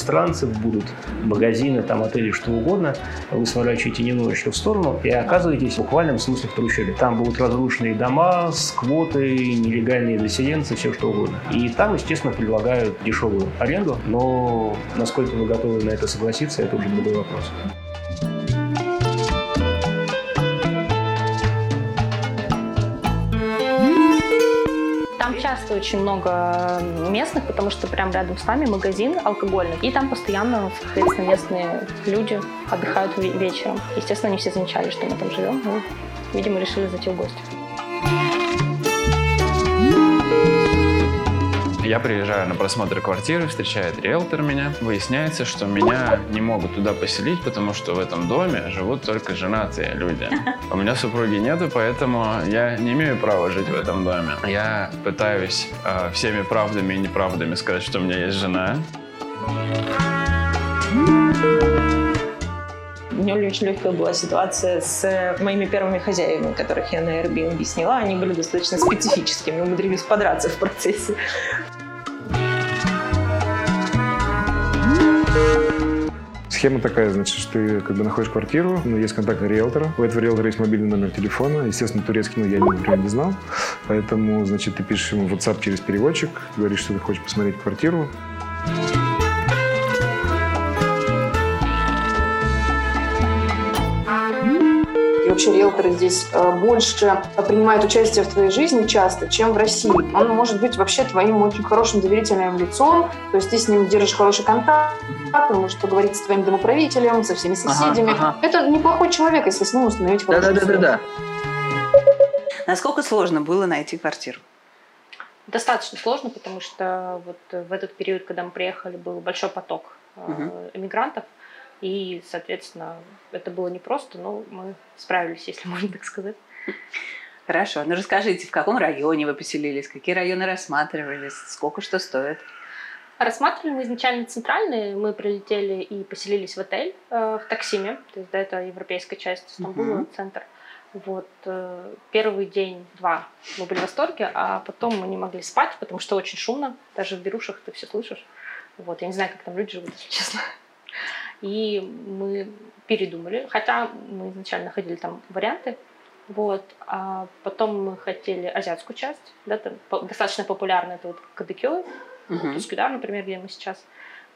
иностранцев, будут магазины, там отели, что угодно. Вы сворачиваете немножечко в сторону и оказываетесь в буквальном смысле в трущобе. Там будут разрушенные дома, сквоты, нелегальные заселенцы, все что угодно. И там, естественно, предлагают дешевую аренду, но насколько вы готовы на это согласиться, это уже другой вопрос. Часто очень много местных, потому что прям рядом с нами магазин алкогольный. И там постоянно, соответственно, местные люди отдыхают вечером. Естественно, они все замечали, что мы там живем. Ну, видимо, решили зайти в гости. Я приезжаю на просмотр квартиры, встречает риэлтор меня. Выясняется, что меня не могут туда поселить, потому что в этом доме живут только женатые люди. У меня супруги нету, поэтому я не имею права жить в этом доме. Я пытаюсь э, всеми правдами и неправдами сказать, что у меня есть жена. У меня очень легкая была ситуация с моими первыми хозяевами, которых я на Airbnb сняла. Они были достаточно специфическими, умудрились подраться в процессе. Схема такая, значит, что ты как бы находишь квартиру, ну, есть контакт риэлтора, у этого риэлтора есть мобильный номер телефона, естественно, турецкий, ну, я, например, не знал, поэтому, значит, ты пишешь ему WhatsApp через переводчик, говоришь, что ты хочешь посмотреть квартиру, вообще риэлторы здесь э, больше принимают участие в твоей жизни часто, чем в России. Он может быть вообще твоим очень хорошим доверительным лицом, то есть ты с ним держишь хороший контакт, он может поговорить с твоим домоправителем, со всеми соседями. Ага, ага. Это неплохой человек, если с ним установить хорошую да, да, да, да, да. Насколько сложно было найти квартиру? Достаточно сложно, потому что вот в этот период, когда мы приехали, был большой поток угу. эмигрантов. И, соответственно, это было непросто, но мы справились, если можно так сказать. Хорошо. Ну расскажите, в каком районе вы поселились, какие районы рассматривались, сколько что стоит? Рассматривали мы изначально центральные. Мы прилетели и поселились в отель э, в Таксиме. То есть, да, это европейская часть Стамбула, uh-huh. центр. Вот. Э, первый день, два мы были в восторге, а потом мы не могли спать, потому что очень шумно. Даже в берушах ты все слышишь. Вот. Я не знаю, как там люди живут, если честно. И мы передумали, хотя мы изначально ходили там варианты, вот, а потом мы хотели азиатскую часть, да, там достаточно популярная это вот Кадыкё, uh-huh. Тускюдар, например, где мы сейчас,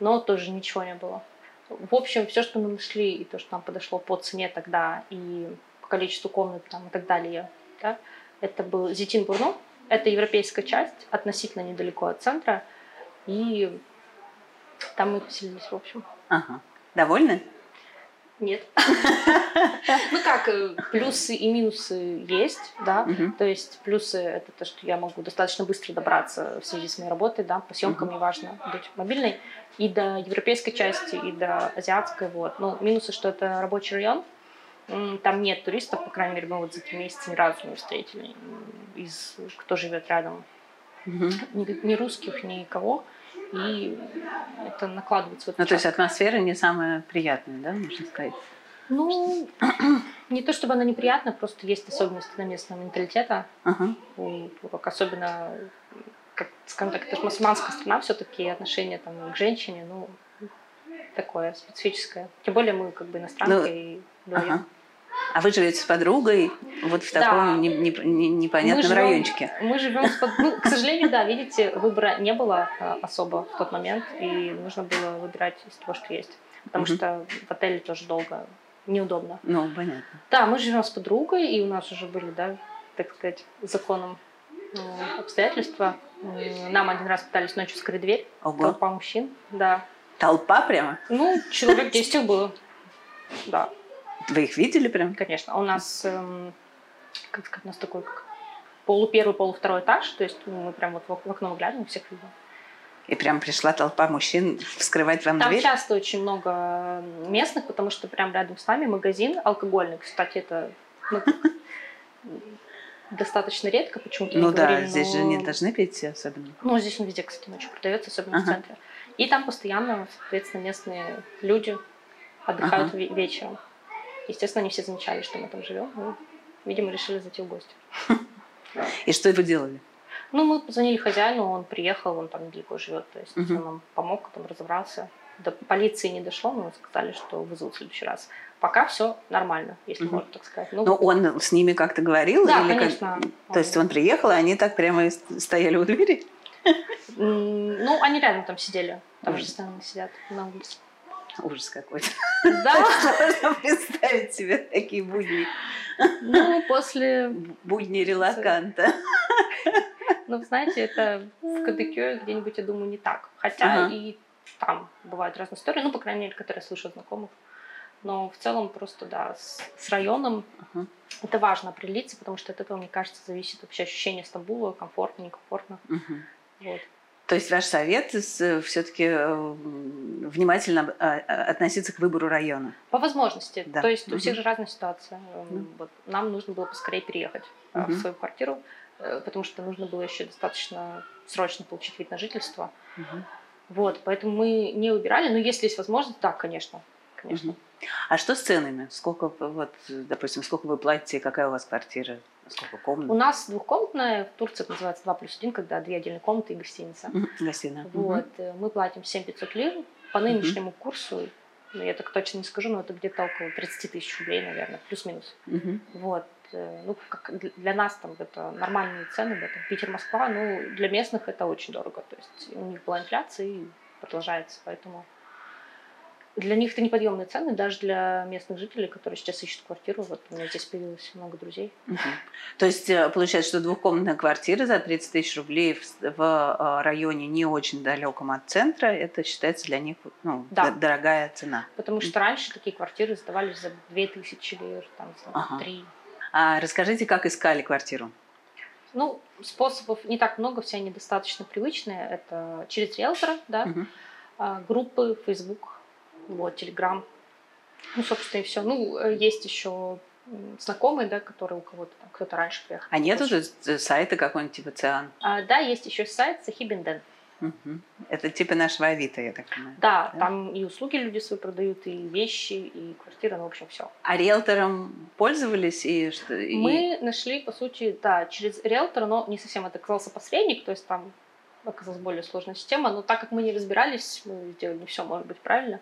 но тоже ничего не было. В общем, все, что мы нашли, и то, что нам подошло по цене тогда, и по количеству комнат там, и так далее, да, это был Зитин Бурно, это европейская часть, относительно недалеко от центра, и там мы поселились, в общем. Ага. Довольны? Нет. Ну как, э, плюсы и минусы есть, да. То есть плюсы это то, что я могу достаточно быстро добраться в связи с моей работой, да, по съемкам не важно быть мобильной, и до европейской части, и до азиатской, вот. Ну, минусы, что это рабочий район, там нет туристов, по крайней мере, мы вот за три месяца ни разу не встретили из кто живет рядом. Ни, ни русских, никого и это накладывается. В ну, то есть атмосфера не самая приятная, да, можно сказать? Ну, не то чтобы она неприятная, просто есть особенности на местного менталитета. Uh-huh. Турок, особенно, как, скажем так, это же мусульманская страна, все-таки отношение там к женщине, ну, такое специфическое. Тем более мы как бы иностранки ну, и вдвоем. Ага. А вы живете с подругой вот в таком да. не, не, не, непонятном мы живем, райончике? Мы живем с подругой. Ну, к сожалению, да, видите, выбора не было а, особо в тот момент, и нужно было выбирать из того, что есть. Потому угу. что в отеле тоже долго неудобно. Ну, понятно. Да, мы живем с подругой, и у нас уже были, да, так сказать, законом ну, обстоятельства. Нам один раз пытались ночью скрыть дверь. Ого. Толпа мужчин, да. Толпа прямо? Ну, человек 10 было. Да. Вы их видели прям? Конечно. У нас, эм, как сказать, у нас такой как полу первый, полу второй этаж, то есть мы прям вот в окно выглядываем, всех видим. И прям пришла толпа мужчин вскрывать вам Там дверь? Там часто очень много местных, потому что прям рядом с нами магазин алкогольный. Кстати, это ну, достаточно редко почему-то. Ну да, говорили, здесь но... же не должны пить особенно. Ну, здесь он везде, кстати, ночью продается, особенно ага. в центре. И там постоянно, соответственно, местные люди отдыхают ага. вечером. Естественно, они все замечали, что мы там живем. Мы, видимо, решили зайти в гости. И что вы делали? Ну, мы позвонили хозяину, он приехал, он там недалеко живет, то есть Мгм. он нам помог, там разобрался. До полиции не дошло, но сказали, что вызовут в следующий раз. Пока все нормально, если Мгм. можно так сказать. Ну, Но он с ними как-то говорил? да, или как- конечно. То есть он приехал, и они так прямо с- стояли у двери? Ну, они рядом там сидели, там же постоянно сидят на улице. Ужас какой-то. Да, Можно представить себе такие будни. ну, после, Будни релаканта. ну, знаете, это в Кадыкё где-нибудь, я думаю, не так. Хотя Ага. и там бывают разные истории, ну, по крайней мере, которые я слышу знакомых. Но в целом просто, да, с, с районом Ага. это важно определиться, потому что от этого, мне кажется, зависит вообще ощущение Стамбула, комфортно, некомфортно. Мгм. Вот. То есть ваш совет все-таки внимательно а, а, относиться к выбору района. По возможности. Да. То есть у Мгм. всех же разная ситуация. Эм, Ну. Вот. Нам нужно было поскорее переехать э, Мгм. в свою квартиру, э, потому что нужно было еще достаточно срочно получить вид на жительство. Мгм. Вот, поэтому мы не убирали. Но если есть возможность, да, конечно. Конечно. А что с ценами? Сколько, вот, допустим, сколько вы платите, какая у вас квартира, сколько комнат? У нас двухкомнатная, в Турции это называется 2 плюс 1, когда две отдельные комнаты и гостиница. Гостиная. Вот, э, мы платим 7500 лир. По нынешнему курсу, ну, я так точно не скажу, но это где-то около 30 тысяч рублей, наверное, плюс-минус. Мгм. Вот. э, Ну, как для- нас там это нормальные цены, это Питер, Москва, ну, для местных это очень дорого. То есть у них была инфляция и продолжается, поэтому для них это неподъемные цены, даже для местных жителей, которые сейчас ищут квартиру. Вот у меня здесь появилось много друзей. Мгм. То есть э, получается, что двухкомнатная квартира за 30 тысяч рублей в, в, э, районе не очень далеком от центра, это считается для них ну, Да. дорогая цена. Потому что раньше такие квартиры сдавались за 2000 лир, там, за Ага. 3. А расскажите, как искали квартиру? Ну, способов не так много, все они достаточно привычные. Это через риэлтора, да, а, группы, Facebook, вот, Telegram. Ну, собственно, и все. Ну, э, есть еще знакомые, да, которые у кого-то кто-то раньше приехал. А нету Больше. же э, сайта какой-нибудь типа Циан? А, да, есть еще сайт Сахибинден. Мгм. Это типа нашего Авито, я так понимаю. Да, Да. там и услуги люди свои продают, и вещи, и квартиры, ну, в общем, все. А риэлтором пользовались и что? и- Мы нашли, по сути, да, через риэлтора, но не совсем это оказался посредник, то есть там оказалась более сложная система, но так как мы не разбирались, мы сделали не все, может быть, правильно,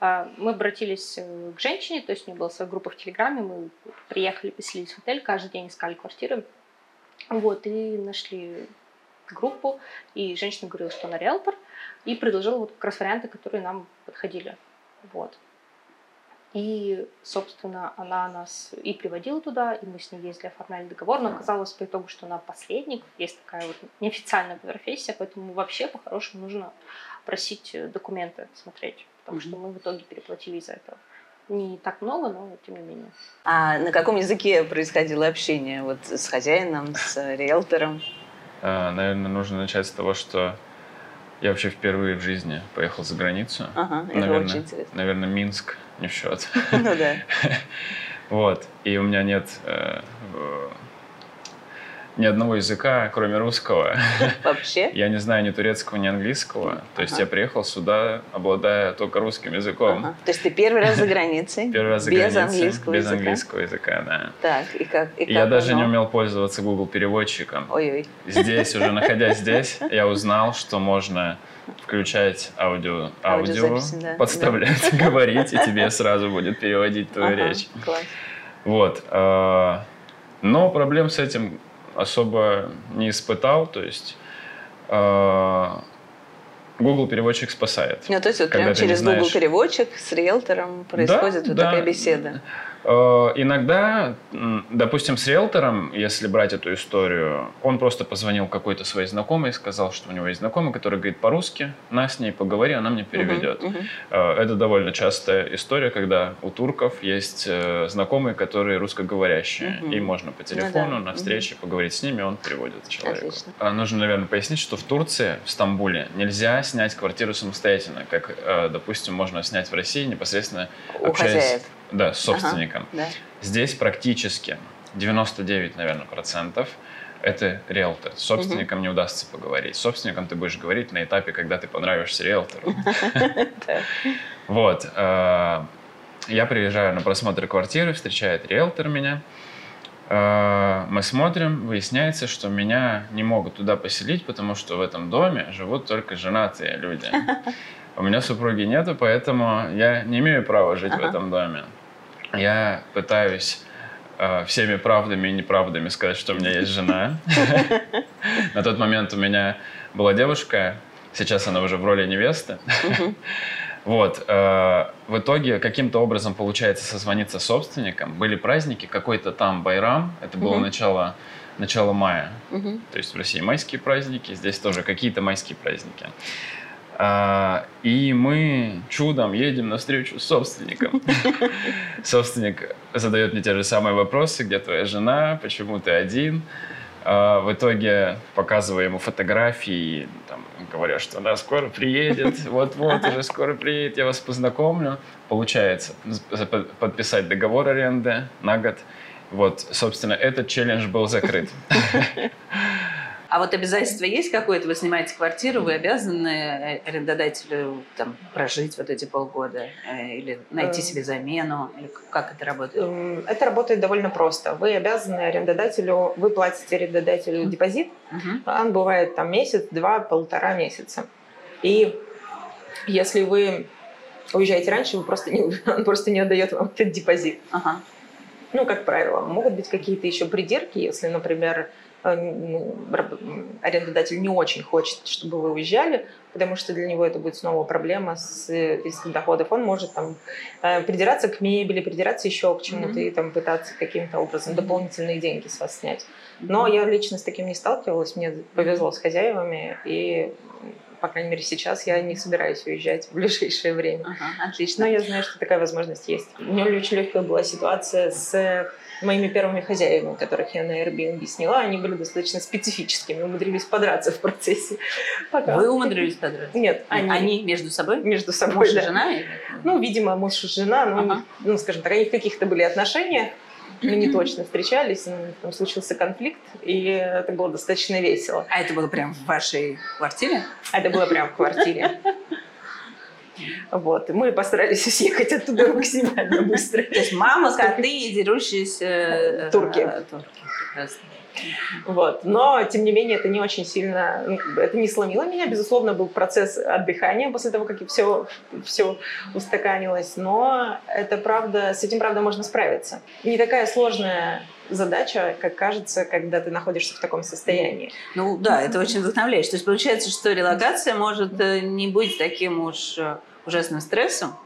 а, мы обратились э, к женщине, то есть у нее была своя группа в Телеграме, мы приехали, поселились в отель, каждый день искали квартиры, вот, и нашли группу, и женщина говорила, что она риэлтор, и предложила вот как раз варианты, которые нам подходили, вот. И, собственно, она нас и приводила туда, и мы с ней ездили, оформляли договор, но оказалось по итогу, что она посредник, есть такая вот неофициальная профессия, поэтому вообще по-хорошему нужно просить э, документы смотреть, потому что мы в итоге переплатили из-за этого. Не так много, но тем не менее. А на каком языке происходило общение вот с хозяином, с риэлтором? А, Наверное, нужно начать с того, что я вообще впервые в жизни поехал за границу. Ага, это Наверное, очень интересно. наверное, Минск не в счет. Ну да. Вот. И у меня нет э, ни одного языка, кроме русского. Вообще? Я не знаю ни турецкого, ни английского. То есть Ага. я приехал сюда, обладая только русским языком. Ага. То есть ты первый раз за границей? Первый раз за без границей, английского без языка? английского языка, да. Так, и как? И я даже не умел пользоваться Google переводчиком. Ой-ой. Здесь, уже находясь здесь, я узнал, что можно включать аудио, аудио Аудиозаписи, да. подставлять, говорить, и тебе сразу будет переводить твою Ага, речь. Класс. Вот. э, Но проблем с этим особо не испытал. То есть э, Google переводчик спасает. Ну, то есть вот прям через Google знаешь- переводчик с риэлтором происходит вот да. такая беседа. Э, Иногда, допустим, с риэлтором, если брать эту историю, он просто позвонил какой-то своей знакомой и сказал, что у него есть знакомый, который говорит по-русски, на с ней поговори, она мне переведет. Мгм, мгм. Э, Это довольно частая история, когда у турков есть э, знакомые, которые русскоговорящие, Мгм. и можно по телефону Ну да. на встрече поговорить с ними, он переводит человеку. Отлично. А Нужно, наверное, пояснить, что в Турции, в Стамбуле, нельзя снять квартиру самостоятельно, как, допустим, можно снять в России непосредственно У общаясь хозяев. Да, с собственником. Да. Здесь практически 99, наверное, процентов это риэлтор. С собственником не удастся поговорить. С собственником ты будешь говорить на этапе, когда ты понравишься риэлтору. Вот. э, Я приезжаю на просмотр квартиры, встречает риэлтор меня. Э, мы смотрим, выясняется, что меня не могут туда поселить, потому что в этом доме живут только женатые люди. У меня супруги нету, поэтому я не имею права жить в этом доме. Я пытаюсь э, всеми правдами и неправдами сказать, что у меня есть жена. На тот момент у меня была девушка, сейчас она уже в роли невесты. Вот. Э, в итоге каким-то образом получается созвониться с собственником. Были праздники, какой-то там Байрам, это было Мгм. начало, начало мая. Мгм. То есть в России майские праздники, здесь тоже какие-то майские праздники. А, и мы чудом едем навстречу с собственником. Собственник задает мне те же самые вопросы, где твоя жена, почему ты один. А, в итоге показываю ему фотографии, там, говоря, что она скоро приедет, вот-вот, уже скоро приедет, я вас познакомлю. Получается подписать договор аренды на год. Вот, собственно, этот челлендж был закрыт. А вот обязательство есть какое-то? Вы снимаете квартиру, вы обязаны э, арендодателю там, прожить вот эти полгода? э, Или найти Э. себе замену? Или как это работает? Это работает довольно просто. Вы обязаны арендодателю, вы платите арендодателю депозит, Мгм. он бывает там месяц, два, полтора месяца. И если вы уезжаете раньше, вы просто не, он просто не отдает вам этот депозит. Ага. Ну, как правило, могут быть какие-то еще придирки, если, например, арендодатель не очень хочет, чтобы вы уезжали, потому что для него это будет снова проблема с э, риском доходов. Он может там э, придираться к мебели, придираться еще к чему-то Мгм. и там пытаться каким-то образом Мгм. дополнительные деньги с вас снять. Но я лично с таким не сталкивалась, мне повезло с хозяевами, и, по крайней мере, сейчас я не собираюсь уезжать в ближайшее время. Ага, отлично. Но я знаю, что такая возможность есть. У меня очень легкая была ситуация с моими первыми хозяевами, которых я на Airbnb сняла. Они были достаточно специфическими, умудрились подраться в процессе. Пока. Вы умудрились подраться? Нет, они, Они между собой? между собой. Муж и да. жена? или- Ну, видимо, муж и жена, ну, Ага. ну, скажем так, они в каких-то были отношениях, но не точно встречались, ну, там случился конфликт, и это было достаточно весело. А это было прям в вашей квартире? А Это было прямо в квартире. Вот, и мы постарались съехать оттуда максимально быстро. То есть мама, коты и дерущиеся... э, Турки. э, Турки. Прекрасно. Вот. Но, тем не менее, это не очень сильно... ну, это не сломило меня. Безусловно, был процесс отдыхания после того, как все, все устаканилось. Но это правда, с этим, правда, можно справиться. Не такая сложная задача, как кажется, когда ты находишься в таком состоянии. Ну да, это очень вдохновляет. То есть получается, что релокация может э, не быть таким уж э, ужасным стрессом,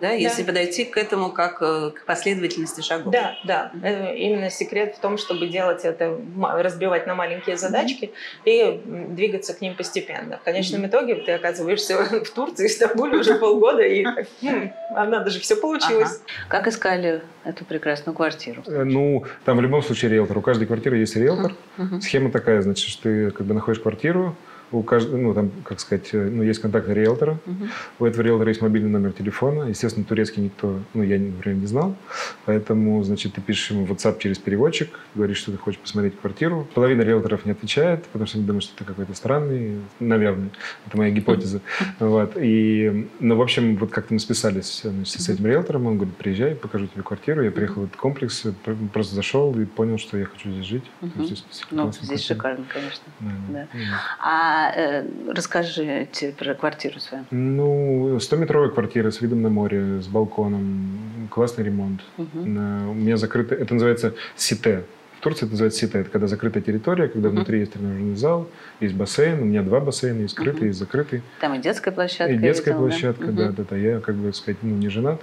да, если подойти к этому как э, к последовательности шагов. Да, да. Э, Именно секрет в том, чтобы делать это, разбивать на маленькие задачки и м, двигаться к ним постепенно. В конечном итоге ты оказываешься в Турции, в Стамбуле уже полгода, и «Хм, а надо же, все получилось. Как искали эту прекрасную квартиру? Э, Ну, там в любом случае риэлтор. У каждой квартиры есть риэлтор. Схема такая, значит, что ты как бы находишь квартиру, у каждого, ну, там, как сказать, э, ну, есть контакт риэлтора, Мгм. у этого риэлтора есть мобильный номер телефона. Естественно, турецкий никто, ну, я, например, не знал. Поэтому, значит, ты пишешь ему в WhatsApp через переводчик, говоришь, что ты хочешь посмотреть квартиру. Половина риэлторов не отвечает, потому что они думают, что ты какой-то странный, наверное. Это моя гипотеза. Вот. И, ну, в общем, вот как-то мы списались значит, с этим риэлтором. Он говорит, приезжай, покажу тебе квартиру. Я приехал в этот комплекс, пр- просто зашел и понял, что я хочу здесь жить. То Мгм. есть здесь Ну, здесь квартира. шикарно, конечно. Да, Да. да. А э, расскажите про квартиру свою. Ну, 100-метровая квартира с видом на море, с балконом, классный ремонт. На- У меня закрыто, это называется сите. В Турции это называется сите, это когда закрытая территория, когда Мгм. внутри есть тренажерный зал, есть бассейн, у меня два бассейна, есть скрытый, Мгм. есть закрытый, Там и детская площадка. и детская видела, да? площадка, Мгм. да, да, да. Я, как бы сказать, ну, не женат,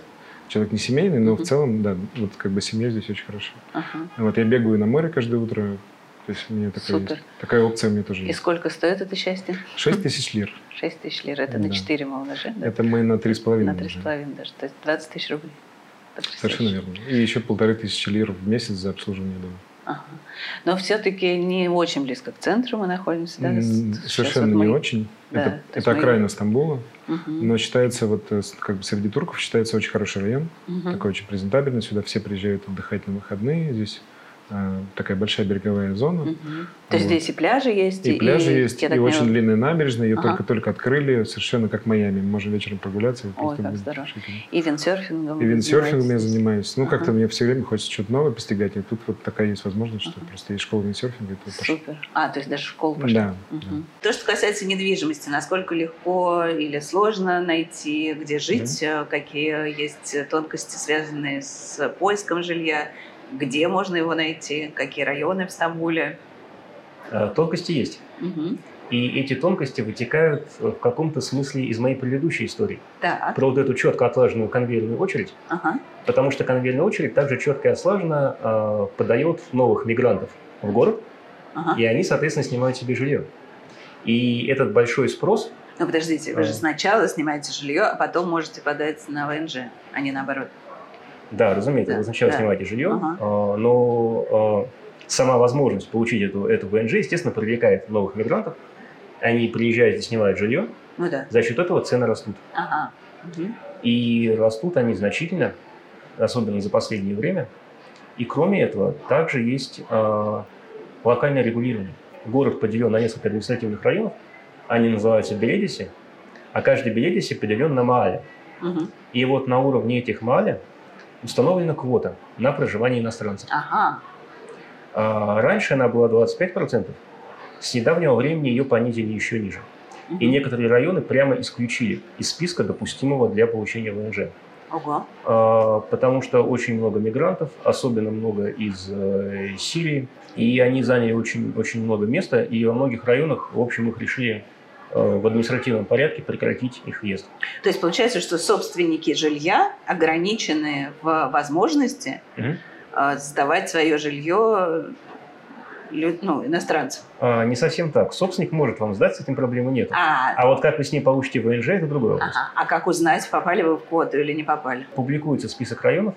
человек не семейный, но Мгм. в целом, да, вот как бы семья здесь очень хорошо. Ага. Вот я бегаю на море каждое утро, то есть у меня такая, Супер. есть. такая опция у меня тоже И есть. сколько стоит это счастье? 6 тысяч лир. 6 тысяч лир. Это на Да. 4 мы умножаем, да? Это мы на три с половиной. На три с половиной даже. То есть 20 тысяч рублей. Потрясающе. Совершенно верно. И еще полторы тысячи лир в месяц за обслуживание дома. Ага. Но все-таки не очень близко к центру мы находимся, да? Сейчас Совершенно вот мы- не очень. Да, это это мы- окраина Стамбула, Мгм. но считается вот э, как бы среди турков считается очень хороший район, Мгм. такой очень презентабельный. Сюда все приезжают отдыхать на выходные. Здесь такая большая береговая зона. Мгм. То есть здесь и пляжи есть, И пляжи есть, и так очень длинная набережная. Ее Ага. только-только открыли, совершенно как Майами. Мы можем вечером прогуляться. и просто как шикарно. И виндсерфингом. И виндсерфингом я занимаюсь. Ну, Ага. как-то мне все время хочется что-то новое постигать. И тут вот такая есть возможность, что Ага. просто есть школа виндсерфинга. и. Супер. А, то есть даже в школу пошла. Да. Мгм. То, что касается недвижимости, насколько легко или сложно найти, где жить, э, какие есть тонкости, связанные с поиском жилья, где можно его найти, какие районы в Стамбуле. Э, Тонкости есть. Мгм. И эти тонкости вытекают э, в каком-то смысле из моей предыдущей истории. Так, Про вот эту четко отлаженную конвейерную очередь. ага. Потому что конвейерная очередь также четко и ослаженно э, подает новых мигрантов в город, ага. и они, соответственно, снимают себе жилье. И этот большой спрос, Ну, подождите, вы же А. сначала снимаете жилье, а потом можете подать на ВНЖ, а не наоборот. Да, разумеется, Да, вы сначала да. снимаете жилье, Ага. э, но э, сама возможность получить эту, эту ВНЖ, естественно, привлекает новых мигрантов. Они приезжают и снимают жилье, Ну да. за счет этого цены растут. Ага. И растут они значительно, особенно за последнее время. И кроме этого, также есть э, локальное регулирование. Город поделен на несколько административных районов. Они называются Беледиси, а каждый Беледиси поделен на Маале. Мгм. И вот на уровне этих Маале установлена квота на проживание иностранцев. Ага. А раньше она была 25%, с недавнего времени ее понизили еще ниже. И Мгм. некоторые районы прямо исключили из списка допустимого для получения ВНЖ. Ого. А, потому что очень много мигрантов, особенно много из э, Сирии, и они заняли очень, очень много места, и во многих районах, в общем, их решили в административном порядке прекратить их въезд. То есть получается, что собственники жилья ограничены в возможности э, сдавать свое жилье ну, иностранцам. А, не совсем так. Собственник может вам сдать, с этим проблемы нет. А, А вот как вы с ней получите ВНЖ, это другой вопрос. ага. а как узнать, попали вы в квоту или не попали? Публикуется список районов,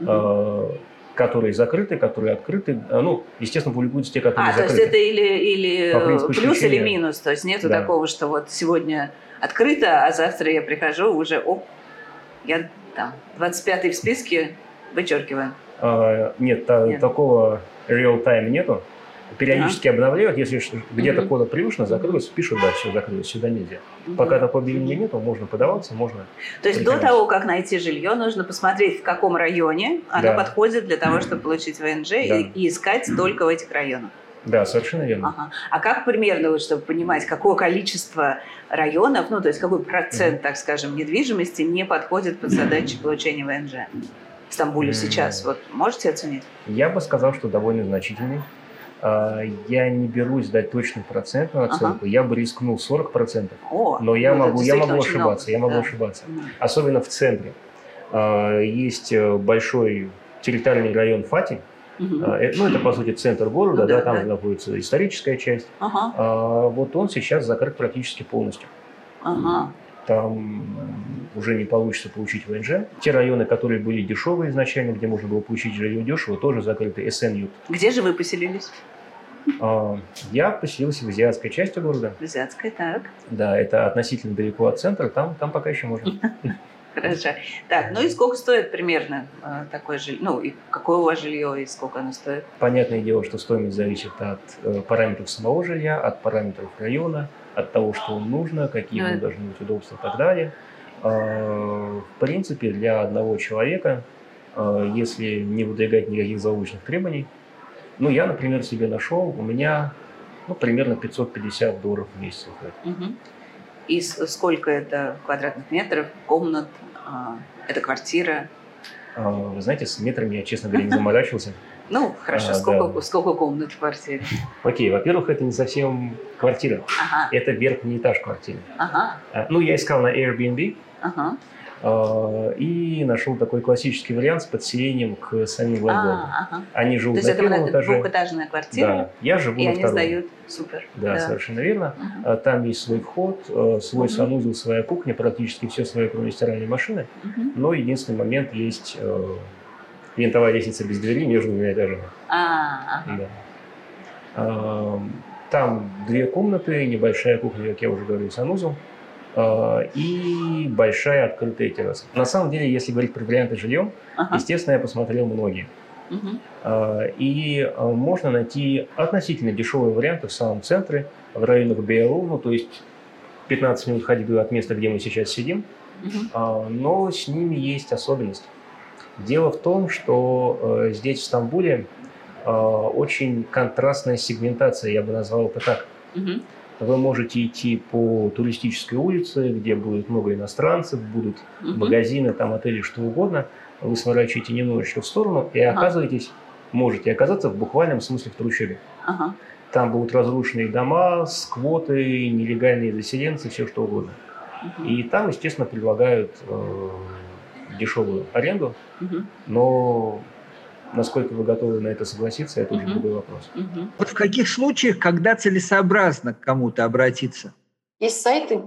э, которые закрыты, которые открыты. А, Ну, естественно, публикуются те, которые А, то закрыты. есть это или, или принципу плюс или исключения. минус. То есть нету Да. такого, что вот сегодня открыто, а завтра я прихожу уже, оп, я там 25-й в списке, вычеркиваем. А, нет, Нет. такого real-time нету. Периодически обновляют, если где-то Мгм. кода превышено, закрылось, пишут, да, все закрылось, сюда нельзя. Пока такого объявления нету, можно подаваться, можно. То есть до того, как найти жилье, нужно посмотреть, в каком районе оно Да. подходит для того, чтобы получить ВНЖ и, Да. и искать только в этих районах. Да, совершенно верно. Ага. А как примерно, вот, чтобы понимать, какое количество районов, ну, то есть какой процент, так скажем, недвижимости не подходит под задачи получения ВНЖ в Стамбуле М. сейчас? Вот можете оценить? Я бы сказал, что довольно значительный. А, Я не берусь дать точную процентную Ага. оценку, я бы рискнул 40%. О, Но я ну, могу, я могу ошибаться, много. я могу Да. ошибаться. Особенно в центре. А, Есть э, большой территориальный район Фати. Э, Ну, это, по сути, центр города, Ну да, да, там да. находится историческая часть. Ага, А вот он сейчас закрыт практически полностью. ага. Там уже не получится получить ВНЖ. Те районы, которые были дешевые изначально, где можно было получить жилье дешево, тоже закрыты. СНЮ. Где же вы поселились? А, Я поселился в азиатской части города. В Азиатской, так. Да, это относительно далеко от центра, там, там пока еще можно. Хорошо. Так, ну и сколько стоит примерно э, такое жилье? Ну, и какое у вас жилье, и сколько оно стоит? Понятное дело, что стоимость зависит от э, параметров самого жилья, от параметров района, от того, что вам нужно, какие Ну, ему это- должны быть удобства и так далее. А, В принципе, для одного человека, а, если не выдвигать никаких заочных требований, ну, я, например, себе нашел, у меня ну, примерно 550 долларов в месяц выходит. Мгм. И сколько это квадратных метров, комнат? а, это квартира? А, Вы знаете, с метрами я, честно говоря, не заморачивался. Ну, хорошо, А, сколько, да. сколько комнат в квартире? Окей, во-первых, это не совсем квартира, Ага, это верхний этаж квартиры. ага, А, Ну, я искал на Airbnb, ага. А, И нашел такой классический вариант с подселением к самим лендлордам. А, ага. Они То живут есть на это первом этаже. двухэтажная квартира, Да, я живу и на они втором. сдают. Супер. Да, совершенно верно. Мгм. А, Там есть свой вход, э, свой Мгм. санузел, своя кухня, практически все свое, кроме стиральной машины. Мгм. Но единственный момент есть винтовая лестница без двери между двумя этажами. А, ага. Да. А, Там две комнаты, небольшая кухня, как я уже говорил, санузел, а, и большая открытая терраса. На самом деле, если говорить про варианты жильем, Ага. естественно, я посмотрел многие. А, И а, можно найти относительно дешевые варианты в самом центре, в районах БЛУ, ну, то есть 15 минут ходьбы от места, где мы сейчас сидим. А, но с ними есть особенность. Дело в том, что э, здесь, в Стамбуле, э, очень контрастная сегментация, я бы назвал это так. Мгм. Вы можете идти по туристической улице, где будет много иностранцев, будут Мгм. магазины, там отели, что угодно. Вы сворачиваете немножечко в сторону и Ага. оказываетесь, можете оказаться в буквальном смысле в трущобе. Ага. Там будут разрушенные дома, сквоты, нелегальные заселенцы, все что угодно. Мгм. И там, естественно, предлагают э, дешевую аренду, Мгм. но насколько вы готовы на это согласиться, это уже Мгм. другой вопрос. Мгм. Вот в каких случаях, когда целесообразно к кому-то обратиться? Есть сайты,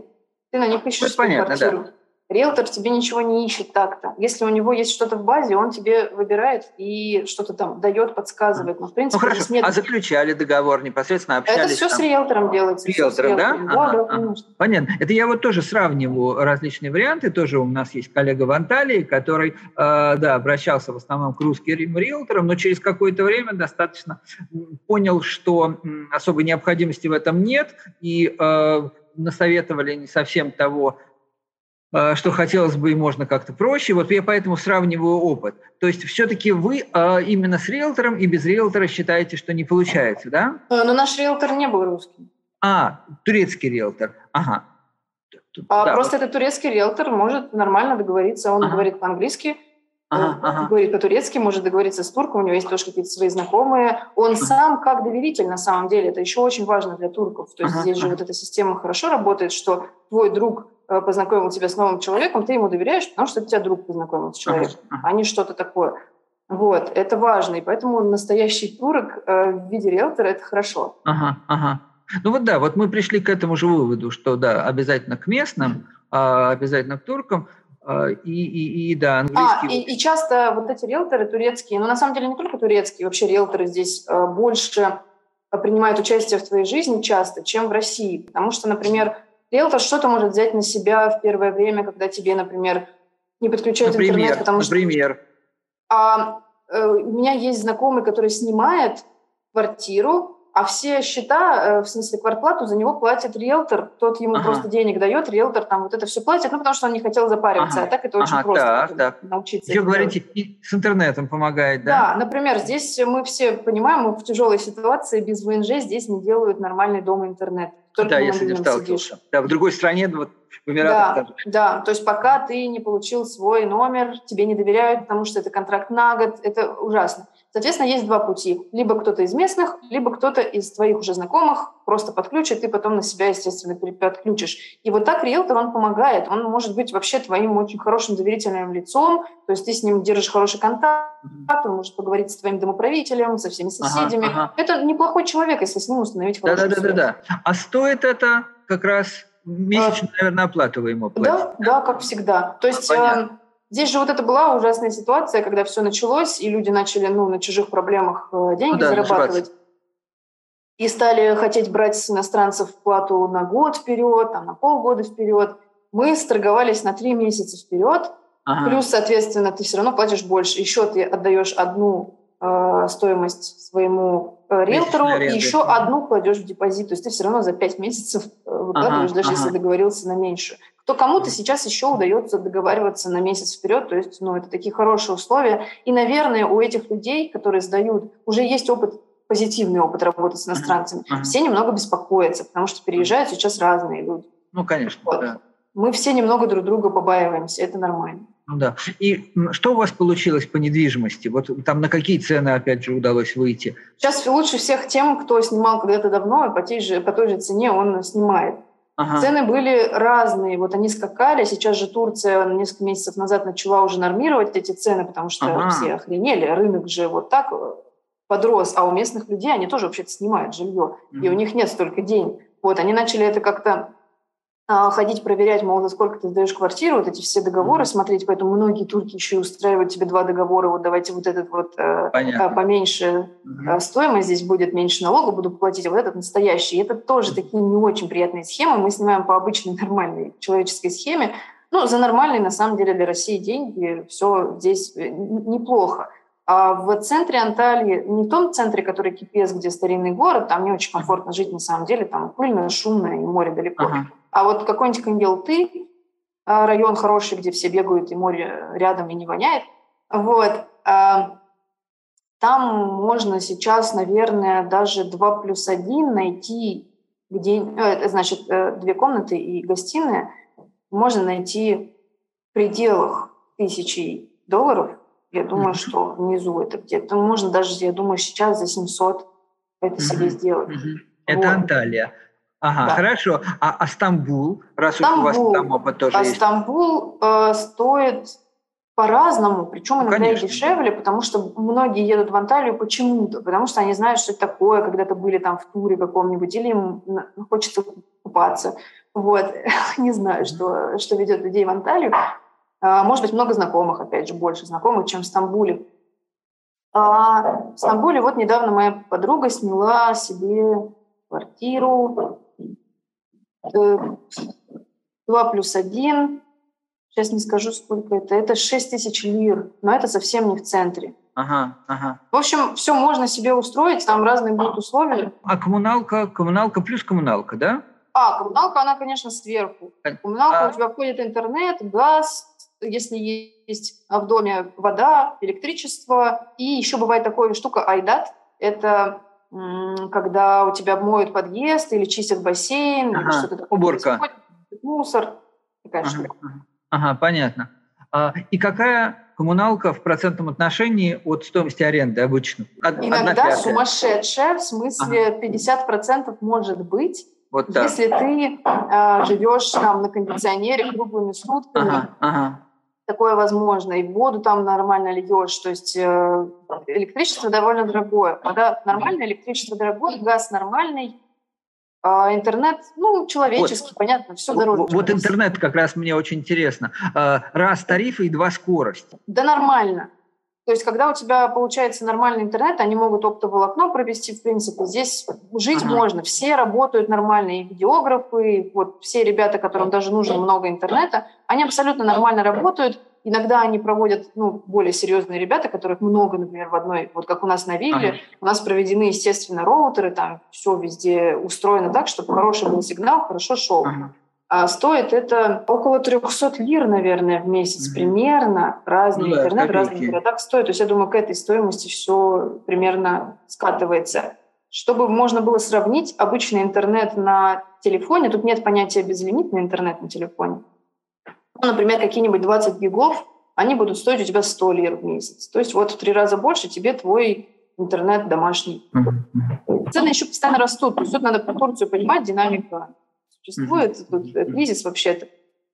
ты на них ищешь Ну, понятно, да. Риэлтор тебе ничего не ищет так-то. Если у него есть что-то в базе, он тебе выбирает и что-то там дает, подсказывает. Но, в принципе, Ну хорошо, нет- а заключали договор, непосредственно Это общались все с там? риэлтором делается. с Риэлтором, да? риэлтором. Ага, Да, ага. конечно. Понятно. Это я вот тоже сравниваю различные варианты. Тоже у нас есть коллега в Анталии, который, э, да, обращался в основном к русским риэлторам, но через какое-то время достаточно понял, что особой необходимости в этом нет, и э, насоветовали не совсем того, что хотелось бы и можно как-то проще. Вот я поэтому сравниваю опыт. То есть все-таки вы э, именно с риэлтором и без риэлтора считаете, что не получается, да? Э, Но наш риэлтор не был русским. А, турецкий риэлтор. Ага. А Да, просто этот турецкий риэлтор может нормально договориться. Он Ага. говорит по-английски, Ага, ага. говорит по-турецки, может договориться с турком, у него есть тоже какие-то свои знакомые. Он сам как доверитель на самом деле, это еще очень важно для турков. То есть Ага, здесь же ага. вот эта система хорошо работает, что твой друг э, познакомил тебя с новым человеком, ты ему доверяешь, потому что тебя друг познакомил с человеком, Ага, а не что-то такое. Вот, это важно, и поэтому настоящий турок э, в виде риэлтора – это хорошо. Ага, ага. Ну вот да, вот мы пришли к этому же выводу, что да, обязательно к местным, а, обязательно к туркам, а, и, и, и да, А, английский. и, и часто вот эти риэлторы турецкие, ну на самом деле не только турецкие, вообще риэлторы здесь э, больше э, принимают участие в твоей жизни часто, чем в России. Потому что, например, риэлтор что-то может взять на себя в первое время, когда тебе, например, не подключают например, интернет, потому что... например. А, э, у меня есть знакомый, который снимает квартиру, а все счета, э, в смысле квартплату, за него платит риэлтор, тот ему Ага. просто денег дает, риэлтор там вот это все платит, ну потому что он не хотел запариваться, Ага. а так это очень Ага, просто так, так. научиться. Еще говорите, и с интернетом помогает, Да, да? например, здесь мы все понимаем, мы в тяжелой ситуации, без ВНЖ здесь не делают нормальный дом интернет. Только да, я с этим сидишь. сталкивался. Да, в другой стране, ну, вот в Эмиратах Да, тоже. да, то есть пока ты не получил свой номер, тебе не доверяют, потому что это контракт на год, это ужасно. Соответственно, есть два пути. Либо кто-то из местных, либо кто-то из твоих уже знакомых просто подключит, ты потом на себя, естественно, подключишь. И вот так риэлтор, он помогает. Он может быть вообще твоим очень хорошим доверительным лицом, то есть ты с ним держишь хороший контакт, он может поговорить с твоим домоправителем, со всеми Ага, соседями. ага. Это неплохой человек, если с ним установить Да, хорошую да, да, да, связь. да. А стоит это как раз месячную, наверное, оплату вы ему платите? Да, да, как всегда. То есть понятно. Здесь же вот это была ужасная ситуация, когда все началось, и люди начали ну, на чужих проблемах э, деньги Ну да, зарабатывать. И стали хотеть брать с иностранцев плату на год вперед, там, на полгода вперед. Мы сторговались на три месяца вперед, Ага. плюс, соответственно, ты все равно платишь больше. Еще ты отдаешь одну стоимость своему э, риэлтору, и еще одну кладешь в депозит. То есть ты все равно за пять месяцев э, выкладываешь, Ага, даже если ага. договорился на меньше. Кто кому-то сейчас еще удается договариваться на месяц вперед, то есть, ну, это такие хорошие условия. И, наверное, у этих людей, которые сдают, уже есть опыт, позитивный опыт работы с иностранцами. ага. Все немного беспокоятся, потому что переезжают сейчас разные люди. Ну, конечно, Вот. да. Мы все немного друг друга побаиваемся, это нормально. Ну да. И что у вас получилось по недвижимости? Вот там на какие цены, опять же, удалось выйти? Сейчас лучше всех тем, кто снимал когда-то давно, и по, той же, по той же цене он снимает. Ага. Цены были разные, вот они скакали, сейчас же Турция несколько месяцев назад начала уже нормировать эти цены, потому что Ага. все охренели, рынок же вот так э, подрос, а у местных людей они тоже вообще-то снимают жилье, и у них нет столько денег. Вот, они начали это как-то а, ходить проверять, мол, за сколько ты сдаешь квартиру, вот эти все договоры Мгм. смотреть, поэтому многие турки еще и устраивают тебе два договора, вот давайте вот этот вот э, Понятно. э, поменьше а стоимость здесь будет меньше налога, буду платить, а вот этот настоящий. И это тоже такие не очень приятные схемы. Мы снимаем по обычной нормальной человеческой схеме. Ну, за нормальные, на самом деле, для России деньги все здесь э, неплохо. А в центре Анталии, не в том центре, который Кипес, где старинный город, там не очень комфортно жить на самом деле, там пыльно, шумно и море далеко. Ага. А вот какой-нибудь Кангелты, а, район хороший, где все бегают и море рядом и не воняет, вот, а, там можно сейчас, наверное, даже 2 плюс 1 найти, где, э, это значит, э, две комнаты и гостиная, можно найти в пределах тысячи долларов. Я думаю, что внизу это где-то. Можно даже, я думаю, сейчас за 700 это себе сделать. Это Вот. Анталия. Ага, Да. хорошо. А, а Стамбул, раз уж у вас Стамбул. там опыт тоже А есть. Стамбул э, стоит по-разному, причем Ну, иногда конечно. и дешевле, потому что многие едут в Анталию почему-то, потому что они знают, что это такое, когда-то были там в туре каком-нибудь, или им на- хочется купаться. Вот, не знаю, что, что ведет людей в Анталию. А, может быть, много знакомых, опять же, больше знакомых, чем в Стамбуле. А в Стамбуле вот недавно моя подруга сняла себе квартиру, 2 плюс 1, сейчас не скажу, сколько это, это 6 тысяч лир, но это совсем не в центре. Ага, ага. В общем, все можно себе устроить, там разные будут условия. А коммуналка, коммуналка плюс коммуналка, да? А, коммуналка, она, конечно, сверху. Коммуналка, А. у тебя входит интернет, газ, если есть а в доме вода, электричество. И еще бывает такая штука айдат. Это когда у тебя моют подъезд или чистят бассейн, или Ага, что-то такое. уборка. Мусор. Такая Ага, ага. Ага, понятно. А, и какая коммуналка в процентном отношении от стоимости аренды обычно? Од- Иногда сумасшедшая, в смысле 50% может быть, Вот так. если ты а, живешь там на кондиционере круглыми сутками. Ага, ага. Такое возможно, и воду там нормально льешь, то есть э, электричество довольно дорогое. Вода нормальное, электричество дорогое, газ нормальный, а интернет, ну, человеческий, понятно, все дороже. Вот, вот интернет как раз мне очень интересно. А, Раз тарифы и два скорость. Да нормально. То есть, когда у тебя получается нормальный интернет, они могут оптоволокно провести, в принципе. Здесь жить Ага. можно. Все работают нормально, и видеографы, и вот все ребята, которым даже нужно много интернета, они абсолютно нормально работают. Иногда они проводят, ну, более серьезные ребята, которых много, например, в одной, вот как у нас на вилле, Ага. у нас проведены, естественно, роутеры, там все везде устроено так, чтобы хороший был сигнал, хорошо шел. Ага. А стоит это около 300 лир, наверное, в месяц Мгм. примерно. Разный Ну да, интернет в разных городах стоит. То есть я думаю, к этой стоимости все примерно скатывается. Чтобы можно было сравнить обычный интернет на телефоне, тут нет понятия безлимитный интернет на телефоне. Ну, например, какие-нибудь 20 гигов, они будут стоить у тебя 100 лир в месяц. То есть вот в три раза больше тебе твой интернет домашний. Цены еще постоянно растут. То есть тут надо про Турцию понимать, динамика существует. Тут э, кризис вообще-то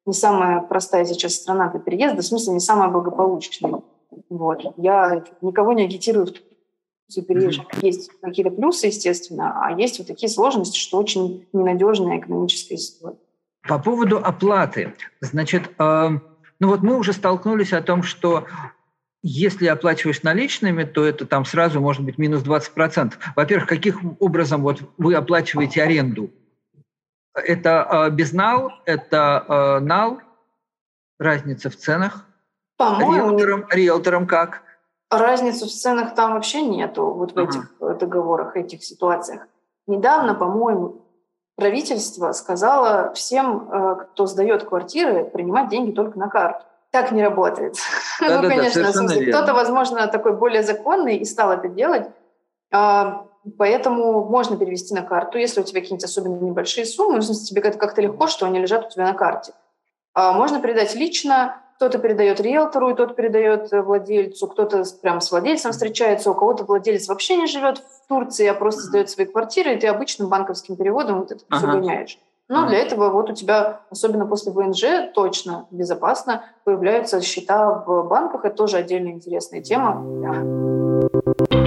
не самая простая сейчас страна для переезда, в смысле не самая благополучная. Вот. Я никого не агитирую в Турцию переезжать. Есть какие-то плюсы, естественно, а есть вот такие сложности, что очень ненадежная экономическая ситуация. По поводу оплаты. Значит, э, ну вот мы уже столкнулись о том, что если оплачиваешь наличными, то это там сразу может быть минус 20%. Во-первых, каким образом вот вы оплачиваете аренду? Это э, безнал, это э, нал, разница в ценах. По-моему, Риэлтором, риэлтором как? разницы в ценах там вообще нету вот в этих э, договорах, этих ситуациях. Недавно, по-моему, правительство сказало всем, кто сдает квартиры, принимать деньги только на карту. Так не работает. Да-да-да, ну, конечно, совершенно смысле, верно. кто-то, возможно, такой более законный и стал это делать. А, Поэтому можно перевести на карту, если у тебя какие-нибудь особенно небольшие суммы, в смысле, тебе это как-то легко, что они лежат у тебя на карте. А Можно передать лично, кто-то передает риэлтору, и тот передает э, владельцу, кто-то прям с владельцем встречается, у кого-то владелец вообще не живет в Турции, а просто сдает свои квартиры, и ты обычным банковским переводом вот это все Ага. гоняешь. Но Ага. для этого вот у тебя, особенно после ВНЖ, точно безопасно появляются счета в банках. Это тоже отдельная интересная тема. Прям